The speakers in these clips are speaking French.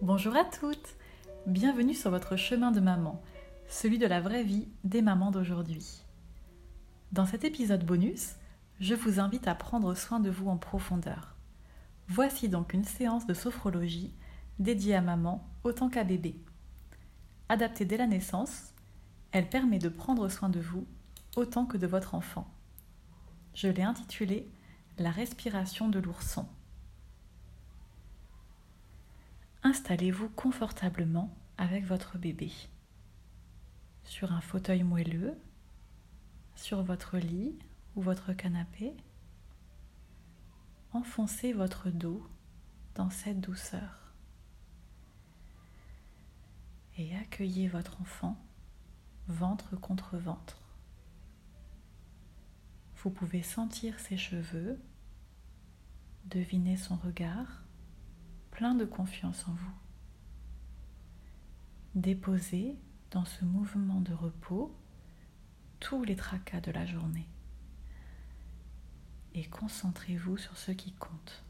Bonjour à toutes Bienvenue sur votre chemin de maman, celui de la vraie vie des mamans d'aujourd'hui. Dans cet épisode bonus, je vous invite à prendre soin de vous en profondeur. Voici donc une séance de sophrologie dédiée à maman autant qu'à bébé. Adaptée dès la naissance, elle permet de prendre soin de vous autant que de votre enfant. Je l'ai intitulée La respiration de l'ourson. Installez-vous confortablement avec votre bébé sur un fauteuil moelleux, sur votre lit ou votre canapé. Enfoncez votre dos dans cette douceur et accueillez votre enfant ventre contre ventre. Vous pouvez sentir ses cheveux, deviner son regard plein de confiance en vous. Déposez dans ce mouvement de repos tous les tracas de la journée et concentrez-vous sur ce qui compte.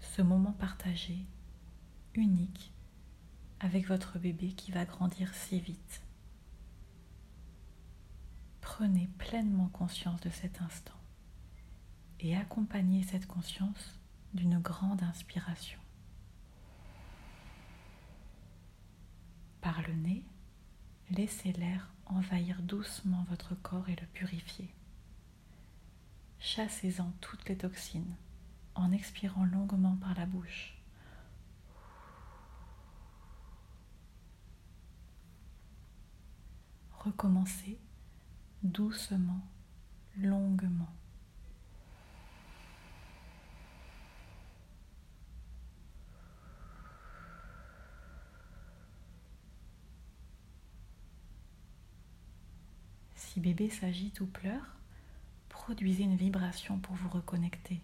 Ce moment partagé, unique, avec votre bébé qui va grandir si vite. Prenez pleinement conscience de cet instant et accompagnez cette conscience d'une grande inspiration. Par le nez, laissez l'air envahir doucement votre corps et le purifier. Chassez-en toutes les toxines en expirant longuement par la bouche. Recommencez doucement, longuement. Si bébé s'agite ou pleure, produisez une vibration pour vous reconnecter.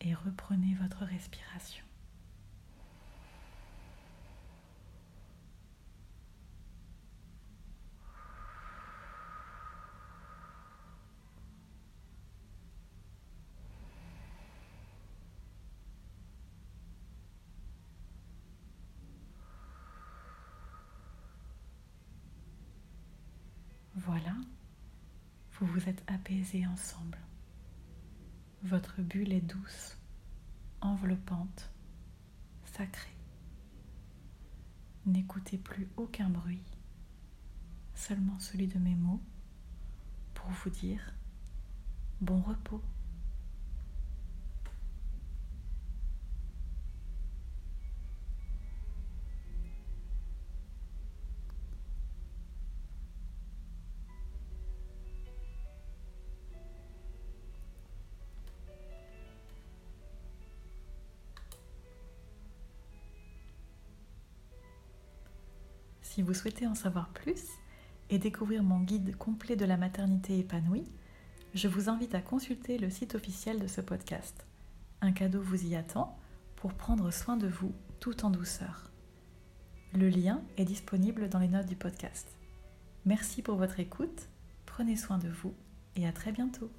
Et reprenez votre respiration. Voilà, vous vous êtes apaisés ensemble. Votre bulle est douce, enveloppante, sacrée. N'écoutez plus aucun bruit, seulement celui de mes mots pour vous dire bon repos. Si vous souhaitez en savoir plus et découvrir mon guide complet de la maternité épanouie, je vous invite à consulter le site officiel de ce podcast. Un cadeau vous y attend pour prendre soin de vous tout en douceur. Le lien est disponible dans les notes du podcast. Merci pour votre écoute, prenez soin de vous et à très bientôt.